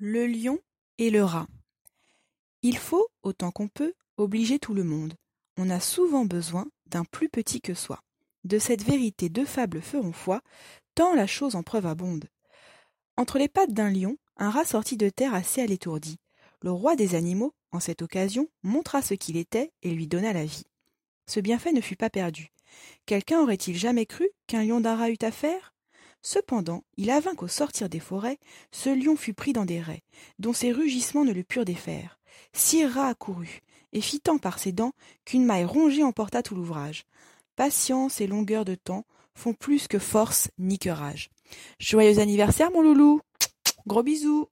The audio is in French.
Le lion et le rat Il faut, autant qu'on peut, obliger tout le monde. On a souvent besoin d'un plus petit que soi. De cette vérité deux fables feront foi, tant la chose en preuve abonde. Entre les pattes d'un lion, un rat sortit de terre assez à l'étourdi. Le roi des animaux, en cette occasion, montra ce qu'il était et lui donna la vie. Ce bienfait ne fut pas perdu. Quelqu'un aurait-il jamais cru qu'un lion d'un rat eût affaire? Cependant, il avint qu'au sortir des forêts, ce lion fut pris dans des raies, dont ses rugissements ne le purent défaire. Six rats accourut, et fit tant par ses dents qu'une maille rongée emporta tout l'ouvrage. Patience et longueur de temps font plus que force ni que rage. Joyeux anniversaire, mon loulou Gros bisous